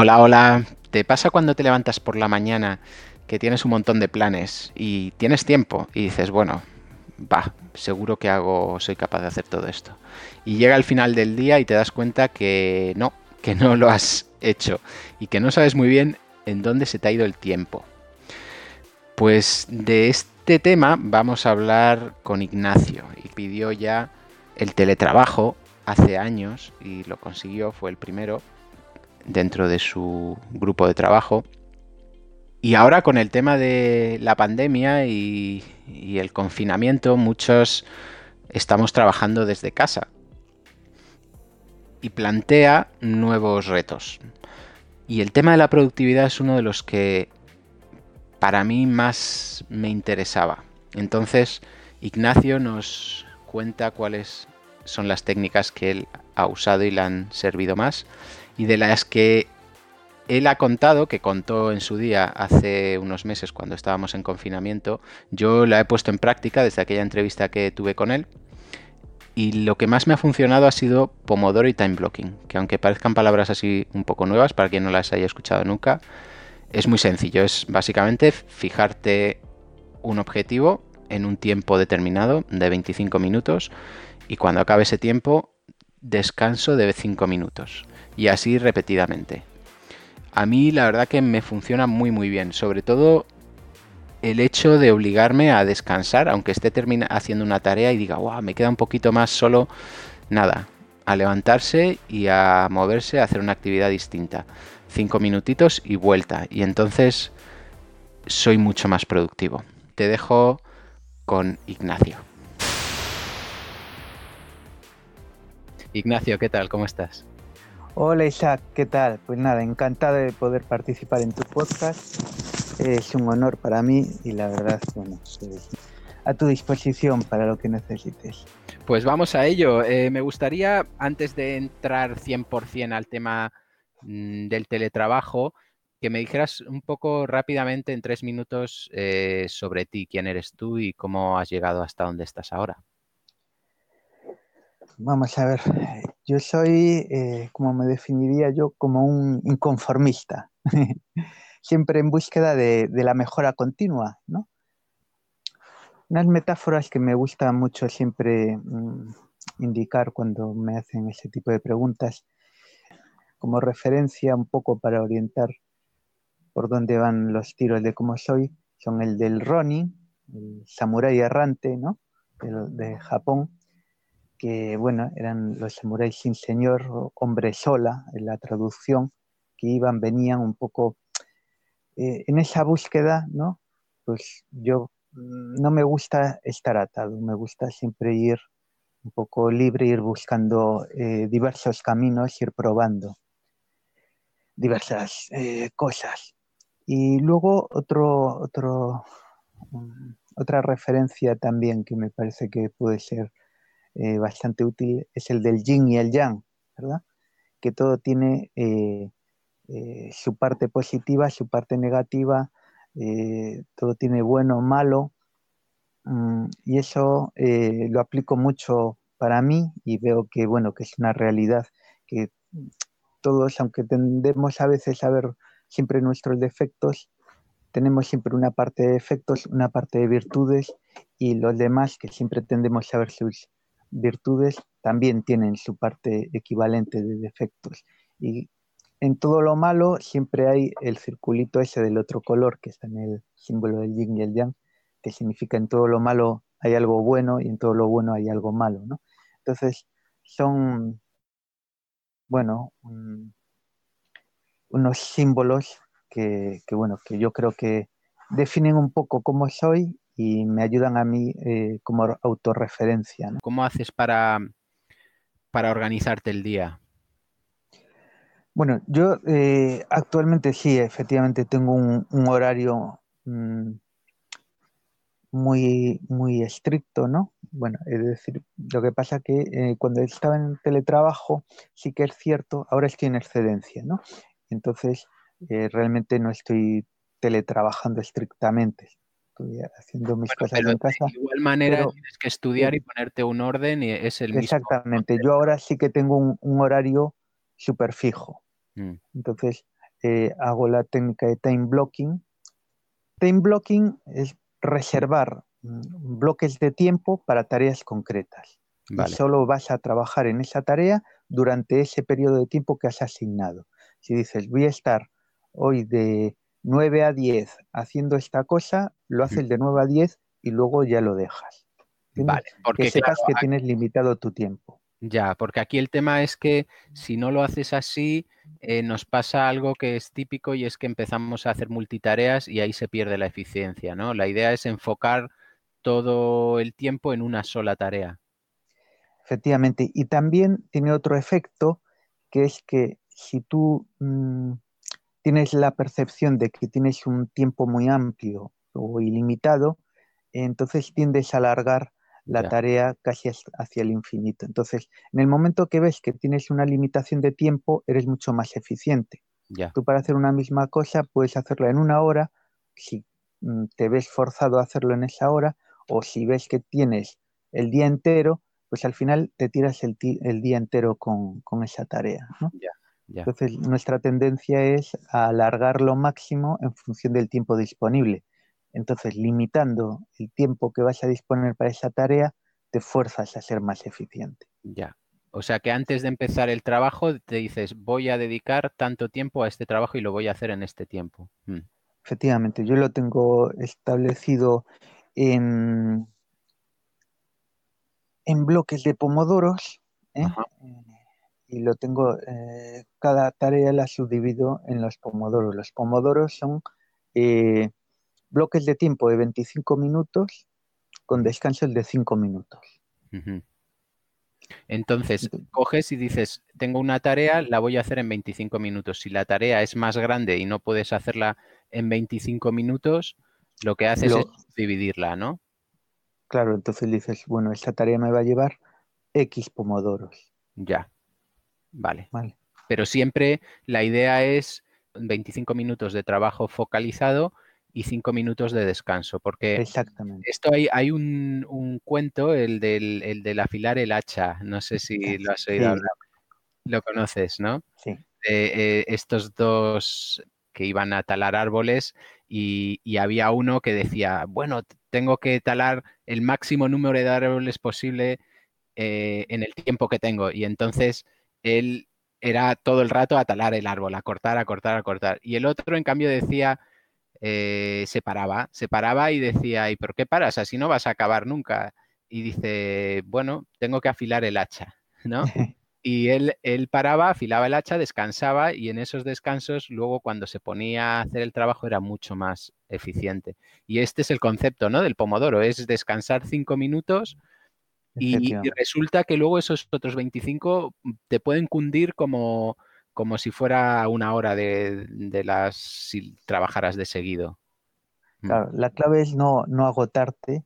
Hola, hola. ¿Te pasa cuando te levantas por la mañana que tienes un montón de planes y tienes tiempo y dices, bueno, va, seguro que hago, soy capaz de hacer todo esto? Y llega el final del día y te das cuenta que no, que no lo has hecho y que no sabes muy bien en dónde se te ha ido el tiempo. Pues de este tema vamos a hablar con Ignacio y pidió ya el teletrabajo hace años y lo consiguió, fue el primero dentro de su grupo de trabajo. Y ahora con el tema de la pandemia y, el confinamiento, muchos estamos trabajando desde casa. Y plantea nuevos retos. Y el tema de la productividad es uno de los que para mí más me interesaba. Entonces, Ignacio nos cuenta cuáles son las técnicas que él ha usado y le han servido más y de las que él ha contado, que contó en su día hace unos meses cuando estábamos en confinamiento, yo la he puesto en práctica desde aquella entrevista que tuve con él. Y lo que más me ha funcionado ha sido Pomodoro y Time Blocking, que aunque parezcan palabras así un poco nuevas para quien no las haya escuchado nunca, es muy sencillo. Es básicamente fijarte un objetivo en un tiempo determinado de 25 minutos y cuando acabe ese tiempo descanso de 5 minutos y así repetidamente. A mí la verdad que me funciona muy muy bien, sobre todo el hecho de obligarme a descansar, aunque esté haciendo una tarea y diga, wow, me queda un poquito más solo, nada, a levantarse y a moverse, a hacer una actividad distinta. Cinco minutitos y vuelta. Y entonces soy mucho más productivo. Te dejo con Ignacio. Ignacio, ¿qué tal? ¿Cómo estás? Hola Isaac, ¿qué tal? Pues nada, encantado de poder participar en tu podcast. Es un honor para mí y la verdad, bueno, a tu disposición para lo que necesites. Pues vamos a ello. Eh, me gustaría, antes de entrar 100% al tema mm, del teletrabajo, que me dijeras un poco rápidamente en tres minutos eh, sobre ti, quién eres tú y cómo has llegado hasta donde estás ahora. Vamos a ver, yo soy, eh, como me definiría yo, como un inconformista, siempre en búsqueda de, la mejora continua, ¿no? Unas metáforas que me gusta mucho siempre mm, indicar cuando me hacen ese tipo de preguntas, como referencia un poco para orientar por dónde van los tiros de cómo soy, son el del Ronin, el samurái errante, ¿no? de Japón, que bueno, eran los samuráis sin señor, hombre sola, en la traducción, que iban, venían un poco eh, en esa búsqueda, ¿no? Pues yo mm, no me gusta estar atado, me gusta siempre ir un poco libre, ir buscando eh, diversos caminos, ir probando diversas eh, cosas. Y luego otro, otro, mm, otra referencia también que me parece que puede ser eh, bastante útil es el del yin y el yang, ¿verdad? Que todo tiene eh, eh, su parte positiva, su parte negativa, todo tiene bueno malo, mm, y eso lo aplico mucho para mí y veo que, bueno, que es una realidad que todos, aunque tendemos a veces a ver siempre nuestros defectos, tenemos siempre una parte de defectos, una parte de virtudes y los demás que siempre tendemos a ver sus virtudes también tienen su parte equivalente de defectos. Y en todo lo malo siempre hay el circulito ese del otro color que está en el símbolo del yin y el yang, que significa en todo lo malo hay algo bueno y en todo lo bueno hay algo malo, ¿no? Entonces, son, bueno, unos símbolos que, que, bueno, que yo creo que definen un poco cómo soy y me ayudan a mí eh, como autorreferencia. ¿Cómo haces para, para organizarte el día? Bueno, yo eh, actualmente sí, efectivamente tengo un, horario mm, muy, muy estricto, ¿no? Bueno, es decir, lo que pasa que eh, cuando estaba en teletrabajo, sí que es cierto, ahora estoy en excedencia, ¿no? Entonces, realmente no estoy teletrabajando estrictamente, haciendo mis cosas en casa. De igual manera tienes que estudiar y ponerte un orden y es el mismo. Exactamente. Yo ahora sí que tengo un, horario súper fijo. Mm. Entonces, eh, hago la técnica de time blocking. Time blocking es reservar mm, bloques de tiempo para tareas concretas. Y solo vas a trabajar en esa tarea durante ese periodo de tiempo que has asignado. Si dices, voy a estar hoy de 9 a 10 haciendo esta cosa, lo haces de 9 a 10 y luego ya lo dejas. Vale, porque que sepas que tienes limitado tu tiempo. Ya, porque aquí el tema es que si no lo haces así, eh, nos pasa algo que es típico y es que empezamos a hacer multitareas y ahí se pierde la eficiencia, ¿no? La idea es enfocar todo el tiempo en una sola tarea. Efectivamente, y también tiene otro efecto, que es que si tú mm, tienes la percepción de que tienes un tiempo muy amplio o ilimitado, entonces tiendes a alargar la tarea casi hacia el infinito. Entonces, en el momento que ves que tienes una limitación de tiempo, eres mucho más eficiente. Tú para hacer una misma cosa puedes hacerla en una hora, si mm, te ves forzado a hacerlo en esa hora, o si ves que tienes el día entero, pues al final te tiras el, día entero con, esa tarea. Entonces, nuestra tendencia es a alargar lo máximo en función del tiempo disponible. Entonces, limitando el tiempo que vas a disponer para esa tarea, te fuerzas a ser más eficiente. Ya. O sea que antes de empezar el trabajo te dices, voy a dedicar tanto tiempo a este trabajo y lo voy a hacer en este tiempo. Mm. Efectivamente, yo lo tengo establecido en, en bloques de pomodoros ¿eh? Y lo tengo, eh, cada tarea la subdivido en los pomodoros. Los pomodoros son eh, bloques de tiempo de 25 minutos con descansos de 5 minutos. Entonces, coges y dices, tengo una tarea, la voy a hacer en 25 minutos. Si la tarea es más grande y no puedes hacerla en 25 minutos, lo que haces es dividirla, ¿no? Claro, entonces dices, bueno, esta tarea me va a llevar X pomodoros. Ya, vale. vale. Pero siempre la idea es 25 minutos de trabajo focalizado y cinco minutos de descanso, porque Exactamente. esto hay, hay un, cuento, el del, el del afilar el hacha, no sé si lo has oído hablar, lo conoces, ¿no? Sí. Eh, estos dos que iban a talar árboles y, había uno que decía, bueno, tengo que talar el máximo número de árboles posible eh, en el tiempo que tengo. Y entonces él era todo el rato a talar el árbol, a cortar, a cortar, a cortar. Y el otro, en cambio, decía, eh, se paraba, se paraba y decía, ¿y por qué paras? Así no vas a acabar nunca. Y dice, bueno, tengo que afilar el hacha, ¿no? Y él, él paraba, afilaba el hacha, descansaba y en esos descansos luego cuando se ponía a hacer el trabajo era mucho más eficiente. Y este es el concepto, ¿no? Del pomodoro, es descansar cinco minutos y, y resulta que luego esos otros 25 te pueden cundir como, como si fuera una hora de, las si trabajaras de seguido. Mm. La clave es no, no agotarte,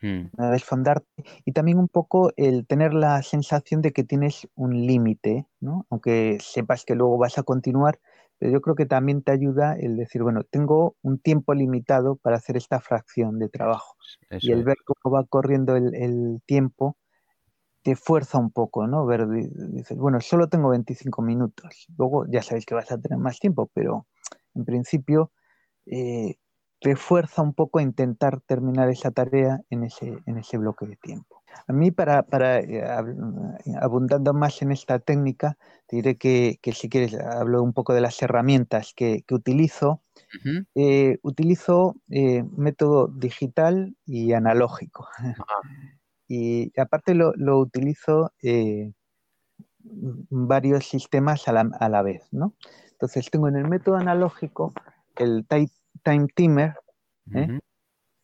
mm. no desfondarte y también un poco el tener la sensación de que tienes un límite, ¿no? aunque sepas que luego vas a continuar, pero yo creo que también te ayuda el decir, bueno, tengo un tiempo limitado para hacer esta fracción de trabajo. y el ver cómo va corriendo el, el tiempo te fuerza un poco, ¿no? Ver, dices, bueno, solo tengo 25 minutos. Luego ya sabéis que vas a tener más tiempo, pero en principio eh, te fuerza un poco a intentar terminar esa tarea en ese, en ese bloque de tiempo. A mí, para, para eh, abundando más en esta técnica, te diré que, si quieres, hablo un poco de las herramientas que, utilizo. Eh, utilizo método digital y analógico. Y aparte lo, utilizo eh, varios sistemas a la, vez, ¿no? Entonces tengo en el método analógico el time timer, ¿eh?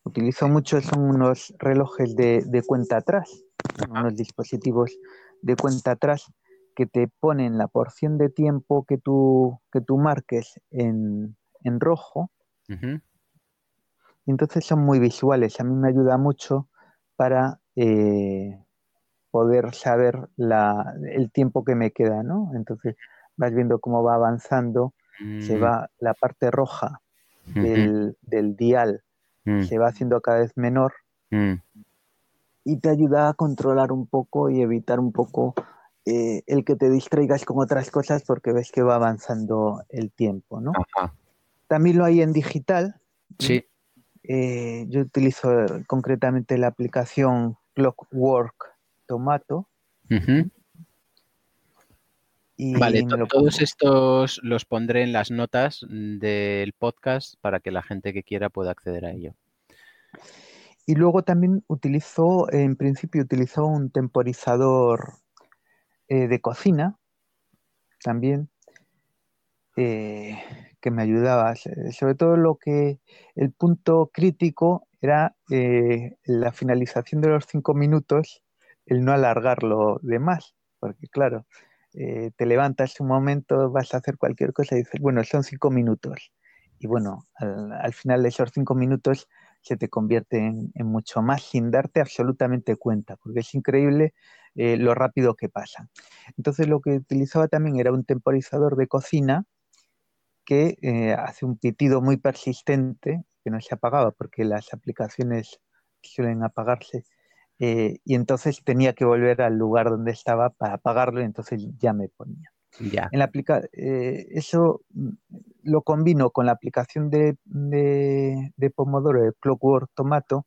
Utilizo mucho, son unos relojes de, cuenta atrás, unos dispositivos de cuenta atrás que te ponen la porción de tiempo que tú, que tú marques en, rojo. Y entonces son muy visuales, a mí me ayuda mucho para eh, poder saber el tiempo que me queda, ¿no? Entonces vas viendo cómo va avanzando, se mm. va la parte roja del, dial, mm. se va haciendo cada vez menor mm. y te ayuda a controlar un poco y evitar un poco eh, el que te distraigas con otras cosas porque ves que va avanzando el tiempo, ¿no? También lo hay en digital. Sí. Eh, yo utilizo concretamente la aplicación Clockwork Tomato. Vale, todos estos los pondré en las notas del podcast para que la gente que quiera pueda acceder a ello. Y luego también utilizo, en principio utilizo un temporizador eh, de cocina, también, eh, que me ayudaba. Sobre todo lo que el punto crítico era eh, la finalización de los cinco minutos, el no alargarlo de más, porque claro, te levantas un momento, vas a hacer cualquier cosa y dices, bueno, son cinco minutos. Y bueno, al final de esos cinco minutos se te convierte en, mucho más sin darte absolutamente cuenta, porque es increíble eh, lo rápido que pasa. Entonces lo que utilizaba también era un temporizador de cocina que eh, hace un pitido muy persistente, que no se apagaba porque las aplicaciones suelen apagarse, eh, y entonces tenía que volver al lugar donde estaba para apagarlo y entonces ya me ponía. En la aplica eh, eso mm, lo combino con la aplicación de, de, Pomodoro, de Clockwork Tomato,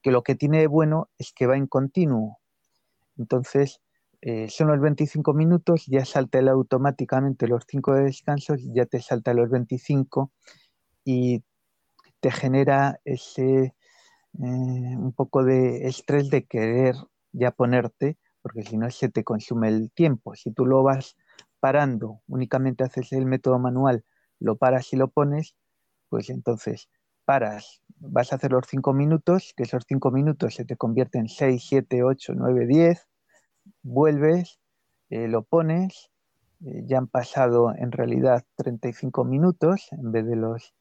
que lo que tiene de bueno es que va en continuo. Entonces, eh, son los 25 minutos, ya salta el automáticamente los 5 de descansos, ya te salta los 25 y te genera ese un poco de estrés de querer ya ponerte, porque si no se te consume el tiempo. Si tú lo vas parando, únicamente haces el método manual, lo paras y lo pones, pues entonces paras, vas a hacer los 5 minutos, que esos 5 minutos se te convierten en 6, 7, 8, 9, 10, vuelves, eh, lo pones, eh, ya han pasado en realidad 35 minutos en vez de los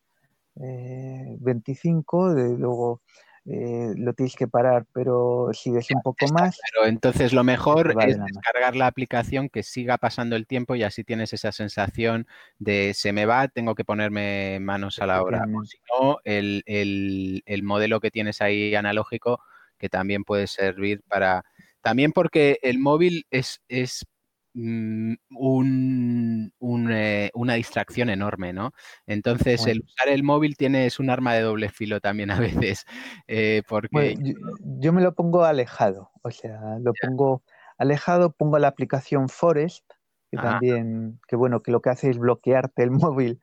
25, eh, de, luego eh, lo tienes que parar, pero sigues un poco más. Pero entonces lo mejor es descargar la aplicación que siga pasando el tiempo y así tienes esa sensación de se me va, tengo que ponerme manos a la obra. O si no, el, el modelo que tienes ahí analógico que también puede servir para... También porque el móvil es, es Mm, un, eh, una distracción enorme, ¿no? Entonces, el usar el móvil tiene, es un arma de doble filo también a veces, eh, porque... yo, me lo pongo alejado, o sea, lo pongo alejado, pongo la aplicación Forest, que también, que bueno, que lo que hace es bloquearte el móvil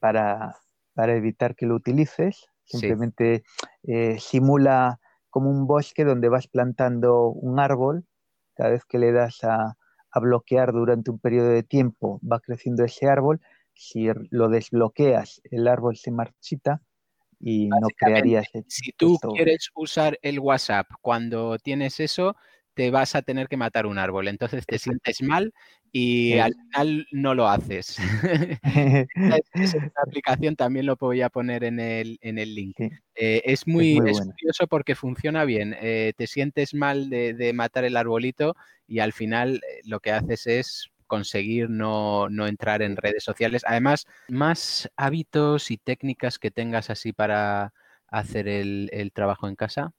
para, evitar que lo utilices, simplemente eh, simula como un bosque donde vas plantando un árbol, cada vez que le das a a bloquear durante un periodo de tiempo, va creciendo ese árbol, si lo desbloqueas, el árbol se marchita y no crearías... Si tú quieres usar el WhatsApp cuando tienes eso, te vas a tener que matar un árbol. Entonces te sientes mal y al final no lo haces. Esa aplicación también lo voy a poner en el, en el link. Eh, es muy, curioso porque funciona bien. Eh, te sientes mal de, matar el arbolito y al final eh, lo que haces es conseguir no, entrar en redes sociales. Además, más hábitos y técnicas que tengas así para hacer el trabajo en casa.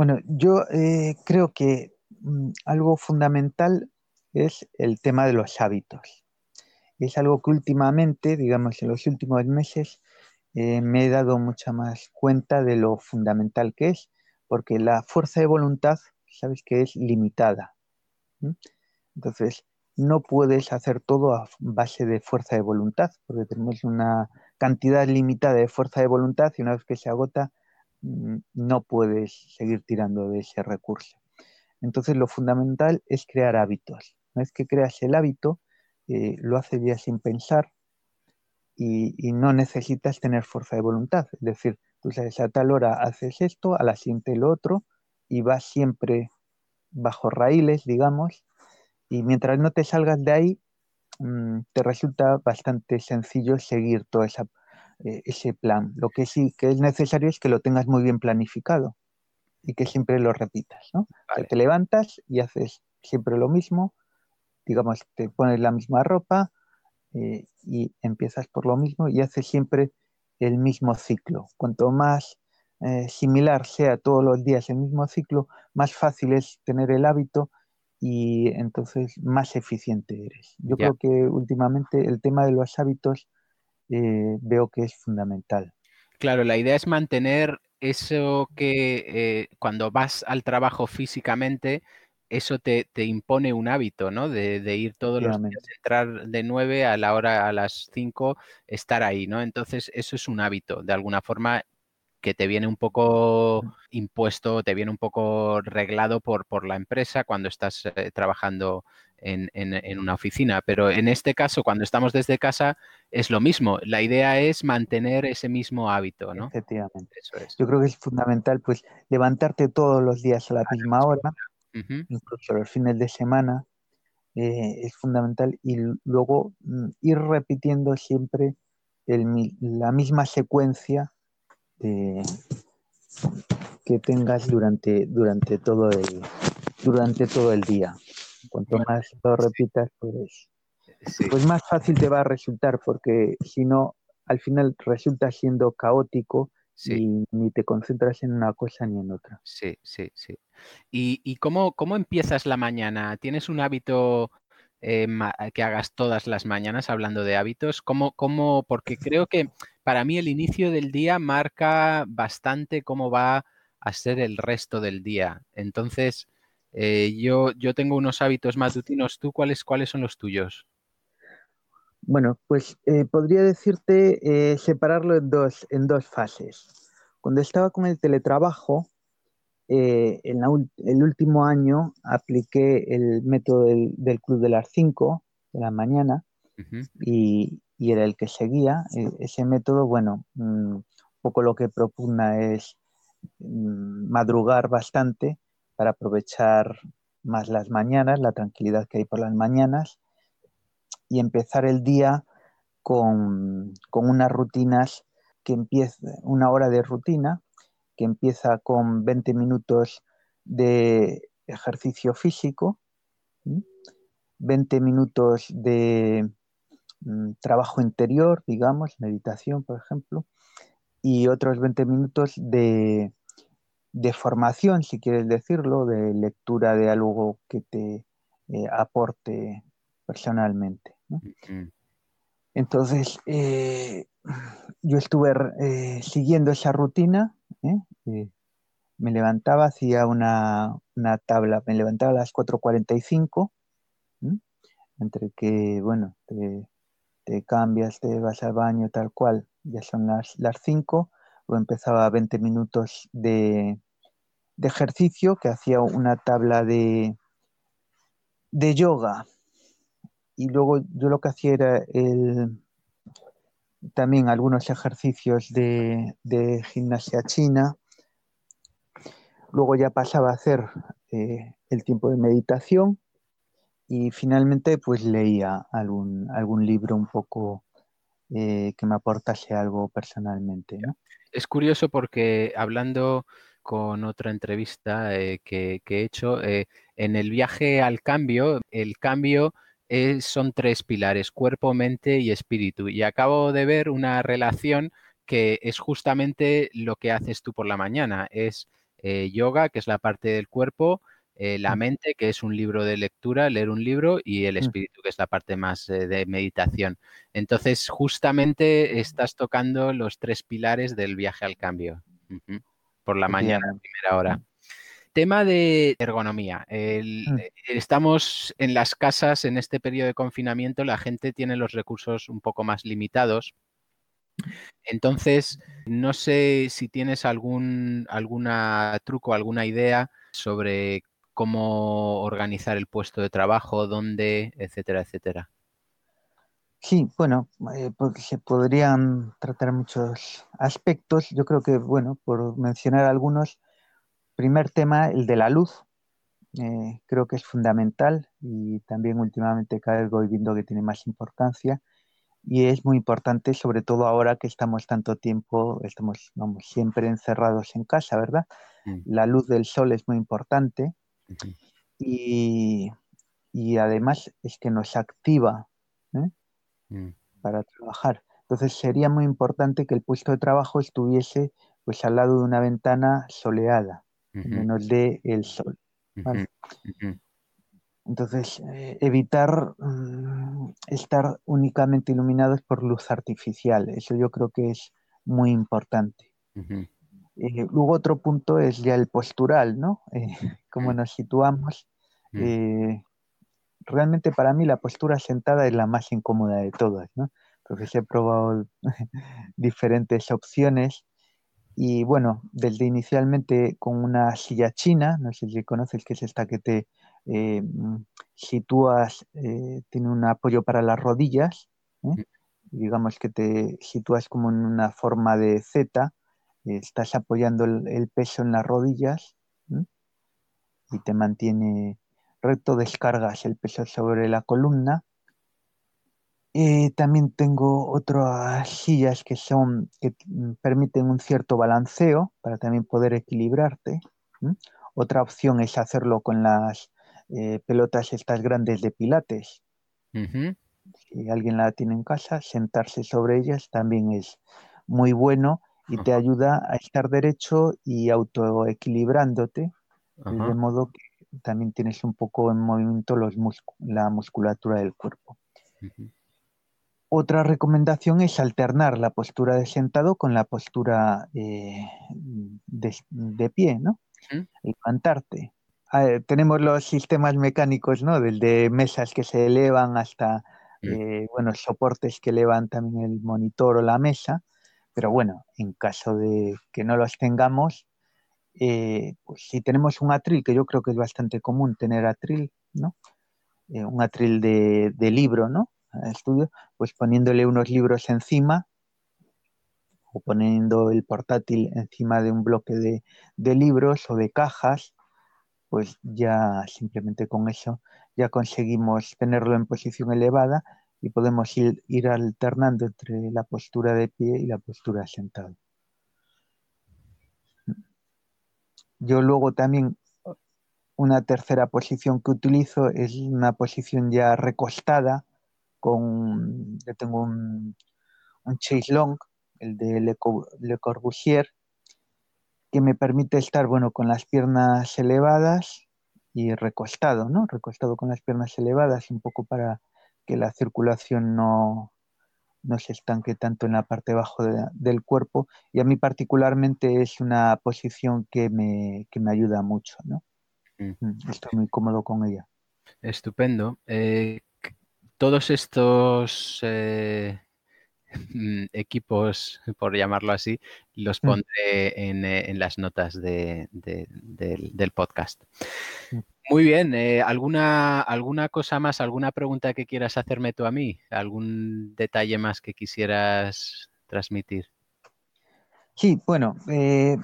Bueno, yo eh, creo que mm, algo fundamental es el tema de los hábitos. Es algo que últimamente, digamos, en los últimos meses, eh, me he dado mucha más cuenta de lo fundamental que es, porque la fuerza de voluntad, sabes que es limitada. Entonces, no puedes hacer todo a base de fuerza de voluntad, porque tenemos una cantidad limitada de fuerza de voluntad y una vez que se agota, Mm, no puedes seguir tirando de ese recurso. Entonces lo fundamental es crear hábitos. Una vez que creas el hábito, eh, lo haces ya sin pensar y, no necesitas tener fuerza de voluntad. Es decir, tú sabes, a tal hora haces esto, a la siguiente lo otro y vas siempre bajo raíles, digamos, y mientras no te salgas de ahí, mm, te resulta bastante sencillo seguir toda esa eh, ese plan. Lo que sí que es necesario es que lo tengas muy bien planificado y que siempre lo repitas, ¿no? te levantas y haces siempre lo mismo, digamos, te pones la misma ropa eh, y empiezas por lo mismo y haces siempre el mismo ciclo. Cuanto más eh, similar sea todos los días el mismo ciclo, más fácil es tener el hábito y entonces más eficiente eres. Yo creo que últimamente el tema de los hábitos eh, veo que es fundamental. Claro, la idea es mantener eso que eh, cuando vas al trabajo físicamente, eso te, impone un hábito, ¿no? De, ir todos los días, entrar de 9 a la hora a las 5, estar ahí, ¿no? Entonces, eso es un hábito. De alguna forma, que te viene un poco impuesto, te viene un poco reglado por, por la empresa cuando estás eh, trabajando en, una oficina. Pero en este caso, cuando estamos desde casa, es lo mismo. La idea es mantener ese mismo hábito, ¿no? Efectivamente. Yo creo que es fundamental, pues, levantarte todos los días a la misma hora, incluso los fines de semana, eh, es fundamental. Y luego mm, ir repitiendo siempre la misma secuencia que tengas durante, durante, todo el, durante todo el día. Cuanto más lo repitas, pues, pues más fácil te va a resultar, porque si no, al final resulta siendo caótico y ni te concentras en una cosa ni en otra. Sí, sí, sí. ¿Y, y cómo, cómo empiezas la mañana? ¿Tienes un hábito eh, que hagas todas las mañanas hablando de hábitos? ¿Cómo, cómo, porque creo que para mí el inicio del día marca bastante cómo va a ser el resto del día. Entonces, eh, yo, yo tengo unos hábitos matutinos. ¿Tú cuáles, cuáles son los tuyos? Bueno, pues eh, podría decirte separarlo en dos, en dos fases. Cuando estaba con el teletrabajo, eh, en el último año apliqué el método del, club de las 5 de la mañana y, era el que seguía. E, ese método, bueno, mm, un poco lo que propugna es mm, madrugar bastante para aprovechar más las mañanas, la tranquilidad que hay por las mañanas y empezar el día con, con unas rutinas que empiece, una hora de rutina que empieza con 20 minutos de ejercicio físico, 20 minutos de mm, trabajo interior, digamos, meditación, por ejemplo, y otros 20 minutos de, formación, si quieres decirlo, de lectura de algo que te eh, aporte personalmente. Entonces, eh, yo estuve eh, siguiendo esa rutina ¿eh? me levantaba, hacía una, tabla, me levantaba a las 4.45, entre que, bueno, te, cambias, te vas al baño, tal cual, ya son las, las 5, o empezaba 20 minutos de, ejercicio, que hacía una tabla de, de yoga, y luego yo lo que hacía era el, también algunos ejercicios de, gimnasia china. Luego ya pasaba a hacer eh, el tiempo de meditación y finalmente pues leía algún, algún libro un poco eh, que me aportase algo personalmente. Es curioso porque hablando con otra entrevista eh, que, que, he hecho, en el viaje al cambio, el cambio son tres pilares, cuerpo, mente y espíritu. Y acabo de ver una relación que es justamente lo que haces tú por la mañana. Es eh, yoga, que es la parte del cuerpo, eh, la mm. mente, que es un libro de lectura, leer un libro, y el mm. espíritu, que es la parte más eh, de meditación. Entonces, justamente estás tocando los tres pilares del viaje al cambio. Por la mañana, primera hora. Tema de ergonomía. Mm. Eh, estamos en las casas en este periodo de confinamiento, la gente tiene los recursos un poco más limitados. Entonces, no sé si tienes algún alguna truco, alguna idea sobre cómo organizar el puesto de trabajo, dónde, etcétera, etcétera. Sí, bueno, eh, porque se podrían tratar muchos aspectos. Yo creo que, bueno, por mencionar algunos, Primer tema, el de la luz. Eh, creo que es fundamental y también últimamente cada vez voy viendo que tiene más importancia y es muy importante, sobre todo ahora que estamos tanto tiempo, estamos vamos, siempre encerrados en casa, ¿verdad? Mm. La luz del sol es muy importante y, además es que nos activa ¿eh? mm. para trabajar. Entonces sería muy importante que el puesto de trabajo estuviese pues al lado de una ventana soleada menos de el sol. Entonces, eh, evitar mm, estar únicamente iluminados por luz artificial, eso yo creo que es muy importante. Eh, luego otro punto es ya el postural, ¿no? Eh, cómo mm. nos situamos. Mm. realmente para mí la postura sentada es la más incómoda de todas, ¿no? Porque he probado diferentes opciones y bueno, desde inicialmente con una silla china, no sé si conoces que es esta que te eh, sitúas, eh, tiene un apoyo para las rodillas, ¿eh? mm. digamos que te sitúas como en una forma de Z, estás apoyando el, peso en las rodillas y te mantiene recto, descargas el peso sobre la columna. También tengo otras sillas que son que permiten un cierto balanceo para también poder equilibrarte. Otra opción es hacerlo con las eh, pelotas estas grandes de pilates. Si alguien la tiene en casa, sentarse sobre ellas también es muy bueno y te ayuda a estar derecho y autoequilibrándote, de modo que también tienes un poco en movimiento los la musculatura del cuerpo. Otra recomendación es alternar la postura de sentado con la postura eh, de, pie, ¿no? Levantarte tenemos los sistemas mecánicos, ¿no? Desde mesas que se elevan hasta, mm. eh, bueno, soportes que elevan también el monitor o la mesa. Pero bueno, en caso de que no los tengamos, eh, pues si tenemos un atril, que yo creo que es bastante común tener atril, ¿no? Eh, un atril de, libro, ¿no? Estudio, pues poniéndole unos libros encima o poniendo el portátil encima de un bloque de libros o de cajas, pues ya simplemente con eso ya conseguimos tenerlo en posición elevada y podemos ir, alternando entre la postura de pie y la postura sentado. Yo luego también una tercera posición que utilizo es una posición ya recostada con, yo tengo un, un chase long, el de Le Corbusier, que me permite estar, bueno, con las piernas elevadas y recostado, ¿no? Recostado con las piernas elevadas, un poco para que la circulación no, no se estanque tanto en la parte bajo del cuerpo. Y a mí particularmente es una posición que me, que me ayuda mucho, ¿no? Mm. Mm, estoy muy cómodo con ella. Estupendo. Eh, todos estos eh, Mm, equipos, por llamarlo así, los mm. pondré en, eh, las notas del, podcast. Mm. Muy bien, eh, ¿alguna, ¿alguna cosa más, alguna pregunta que quieras hacerme tú a mí? ¿Algún detalle más que quisieras transmitir? Sí, bueno, eh,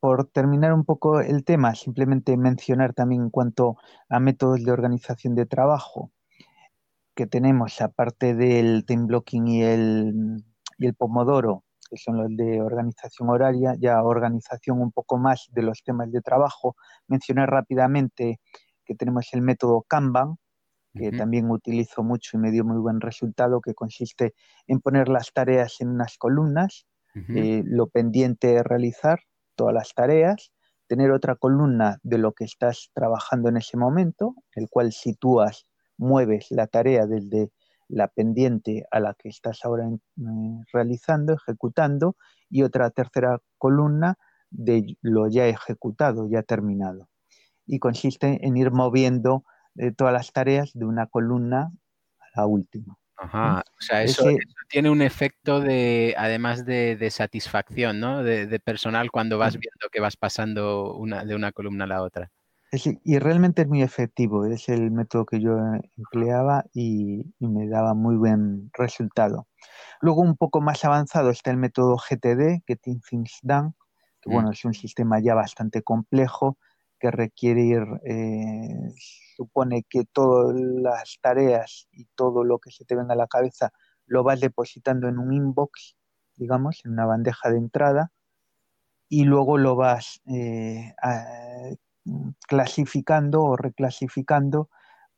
por terminar un poco el tema, simplemente mencionar también en cuanto a métodos de organización de trabajo que tenemos, aparte del time blocking y el, y el Pomodoro, que son los de organización horaria, ya organización un poco más de los temas de trabajo, mencioné rápidamente que tenemos el método Kanban, que también utilizo mucho y me dio muy buen resultado, que consiste en poner las tareas en unas columnas, eh, lo pendiente de realizar, todas las tareas, tener otra columna de lo que estás trabajando en ese momento, el cual sitúas mueves la tarea desde la pendiente a la que estás ahora eh, realizando, ejecutando, y otra tercera columna de lo ya ejecutado, ya terminado. Y consiste en ir moviendo eh, todas las tareas de una columna a la última. Ajá, o sea, eso, tiene un efecto de, además de, satisfacción, ¿no? De, personal cuando vas viendo que vas pasando una, de una columna a la otra y realmente es muy efectivo, es el método que yo empleaba y, me daba muy buen resultado. Luego un poco más avanzado está el método GTD, Getting Things Done, que bueno, es un sistema ya bastante complejo que requiere ir, eh, supone que todas las tareas y todo lo que se te venga a la cabeza lo vas depositando en un inbox, digamos, en una bandeja de entrada, y luego lo vas eh, clasificando o reclasificando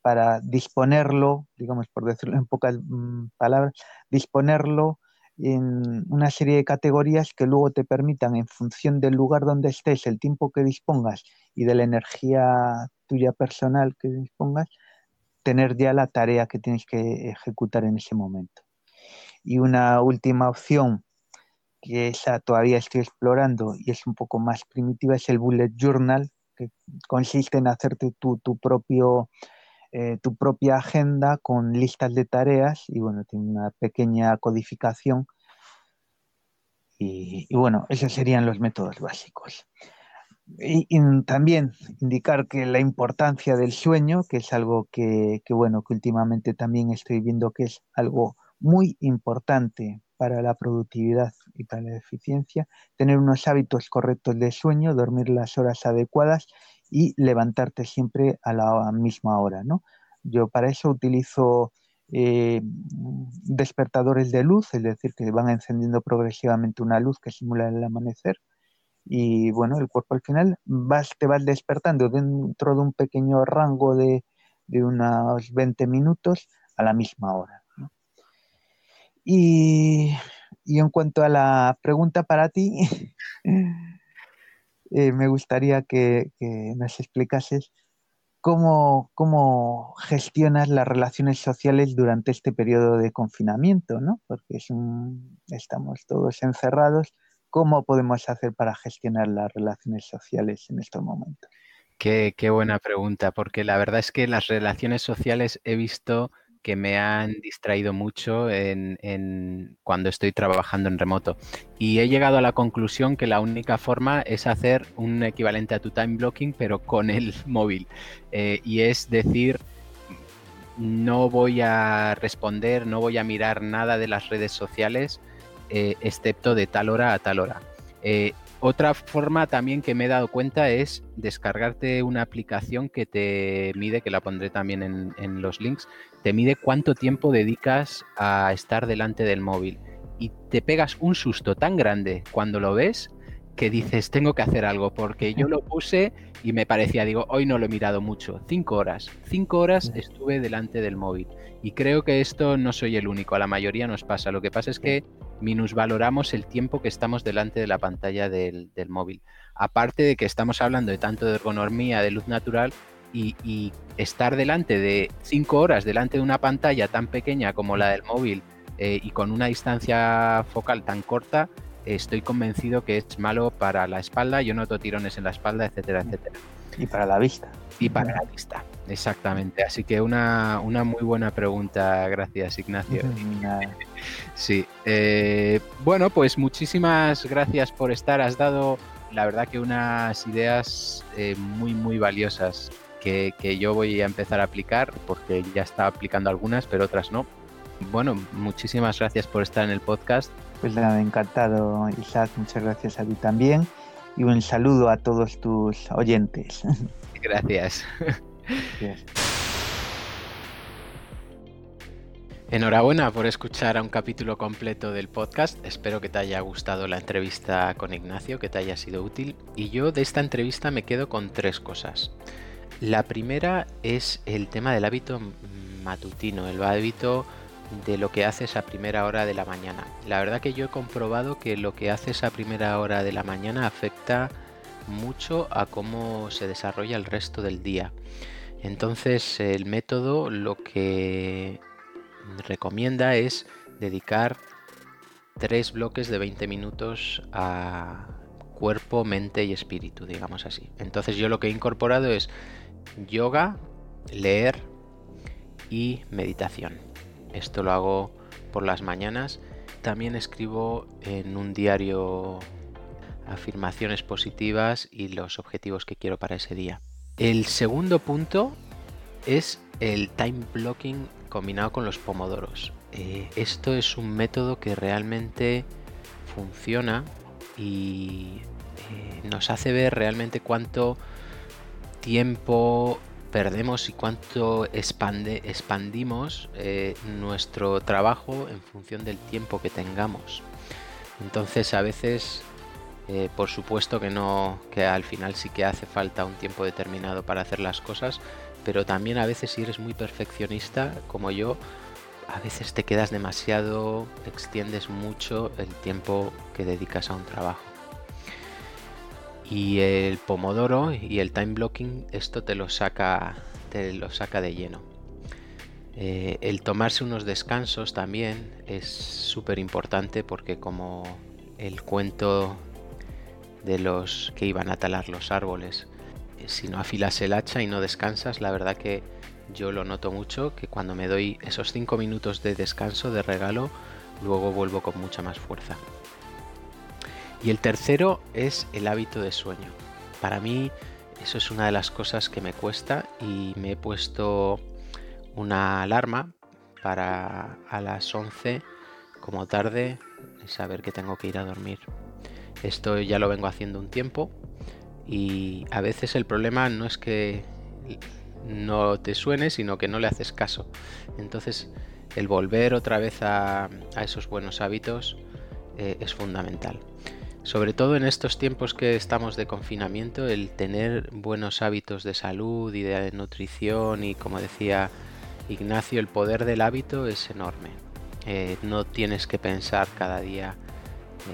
para disponerlo, digamos por decirlo en pocas mm, palabras, disponerlo en una serie de categorías que luego te permitan, en función del lugar donde estés, el tiempo que dispongas y de la energía tuya personal que dispongas, tener ya la tarea que tienes que ejecutar en ese momento. Y una última opción, que esa todavía estoy explorando y es un poco más primitiva, es el bullet journal, que consiste en hacerte tu, tu propio eh, tu propia agenda con listas de tareas y bueno, tiene una pequeña codificación. Y, bueno, esos serían los métodos básicos. Y, también indicar que la importancia del sueño, que es algo que, que, bueno, que últimamente también estoy viendo que es algo muy importante para la productividad y para la eficiencia, tener unos hábitos correctos de sueño, dormir las horas adecuadas y levantarte siempre a la misma hora, ¿no? Yo para eso utilizo eh, despertadores de luz, es decir, que van encendiendo progresivamente una luz que simula el amanecer y bueno, el cuerpo al final vas, te vas despertando dentro de un pequeño rango de, unos 20 minutos a la misma hora. Y, en cuanto a la pregunta para ti, eh, me gustaría que, nos explicases cómo, cómo, gestionas las relaciones sociales durante este periodo de confinamiento, ¿no? Porque es estamos todos encerrados. ¿Cómo podemos hacer para gestionar las relaciones sociales en estos momentos? Qué, qué buena pregunta, porque la verdad es que las relaciones sociales he visto que me han distraído mucho en, cuando estoy trabajando en remoto. Y he llegado a la conclusión que la única forma es hacer un equivalente a tu time blocking, pero con el móvil. Eh, y es decir, no voy a responder, no voy a mirar nada de las redes sociales, eh, excepto de tal hora a tal hora. Eh, otra forma también que me he dado cuenta es descargarte una aplicación que te mide, que la pondré también en, los links, te mide cuánto tiempo dedicas a estar delante del móvil. Y te pegas un susto tan grande cuando lo ves que dices, tengo que hacer algo, porque yo lo puse y me parecía, digo, hoy no lo he mirado mucho, cinco horas, cinco horas estuve delante del móvil. Y creo que esto no soy el único, a la mayoría nos pasa. Lo que pasa es que minusvaloramos el tiempo que estamos delante de la pantalla del, móvil. Aparte de que estamos hablando de tanto de ergonomía, de luz natural, y, estar delante de cinco horas delante de una pantalla tan pequeña como la del móvil eh, y con una distancia focal tan corta, estoy convencido que es malo para la espalda, yo noto tirones en la espalda, etcétera, etcétera. Y para la vista. Y para la vista, exactamente. Así que una, muy buena pregunta, gracias Ignacio. sí, eh, bueno, pues muchísimas gracias por estar, has dado la verdad que unas ideas eh, muy, muy valiosas que, que yo voy a empezar a aplicar, porque ya estaba aplicando algunas, pero otras no. Bueno, muchísimas gracias por estar en el podcast pues nada, encantado Isaac, muchas gracias a ti también y un saludo a todos tus oyentes. Gracias. Enhorabuena por escuchar a un capítulo completo del podcast. Espero que te haya gustado la entrevista con Ignacio, que te haya sido útil. Y yo de esta entrevista me quedo con tres cosas. La primera es el tema del hábito matutino, el hábito de lo que haces a primera hora de la mañana. La verdad que yo he comprobado que lo que haces a primera hora de la mañana afecta mucho a cómo se desarrolla el resto del día. Entonces el método lo que recomienda es dedicar tres bloques de 20 minutos a cuerpo, mente y espíritu, digamos así. Entonces yo lo que he incorporado es yoga, leer y meditación. Esto lo hago por las mañanas. También escribo en un diario afirmaciones positivas y los objetivos que quiero para ese día. El segundo punto es el time blocking combinado con los pomodoros. Eh, esto es un método que realmente funciona y eh, nos hace ver realmente cuánto tiempo perdemos y cuánto expande, expandimos eh, nuestro trabajo en función del tiempo que tengamos. Entonces a veces, eh, por supuesto que no, que al final sí que hace falta un tiempo determinado para hacer las cosas, pero también a veces si eres muy perfeccionista como yo, a veces te quedas demasiado, extiendes mucho el tiempo que dedicas a un trabajo. Y el Pomodoro y el time blocking, esto te lo saca, te lo saca de lleno. Eh, el tomarse unos descansos también es súper importante porque como el cuento de los que iban a talar los árboles, eh, si no afilas el hacha y no descansas, la verdad que yo lo noto mucho, que cuando me doy esos 5 minutos de descanso, de regalo, luego vuelvo con mucha más fuerza. Y el tercero es el hábito de sueño. Para mí eso es una de las cosas que me cuesta y me he puesto una alarma para a las 11 como tarde saber que tengo que ir a dormir. Esto ya lo vengo haciendo un tiempo y a veces el problema no es que no te suene, sino que no le haces caso. Entonces el volver otra vez a, esos buenos hábitos eh, es fundamental. Sobre todo en estos tiempos que estamos de confinamiento, el tener buenos hábitos de salud y de nutrición y como decía Ignacio, el poder del hábito es enorme. Eh, no tienes que pensar cada día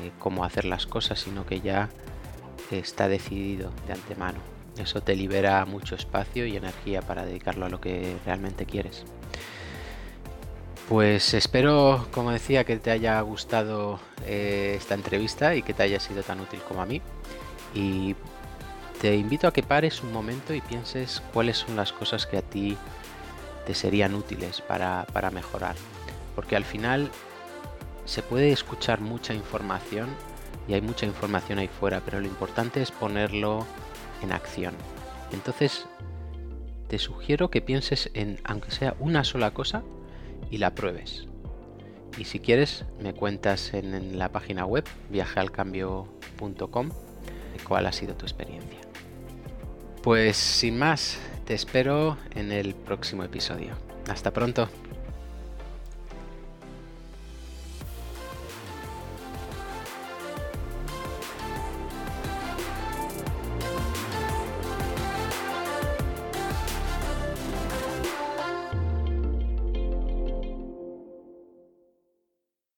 eh, cómo hacer las cosas, sino que ya está decidido de antemano. Eso te libera mucho espacio y energía para dedicarlo a lo que realmente quieres. Pues espero, como decía, que te haya gustado eh, esta entrevista y que te haya sido tan útil como a mí. Y te invito a que pares un momento y pienses cuáles son las cosas que a ti te serían útiles para, para mejorar. Porque al final se puede escuchar mucha información y hay mucha información ahí fuera, pero lo importante es ponerlo en acción. Entonces, te sugiero que pienses en, aunque sea una sola cosa, y la pruebes. Y si quieres, me cuentas en, la página web viajealcambio.com cuál ha sido tu experiencia. Pues sin más, te espero en el próximo episodio. Hasta pronto.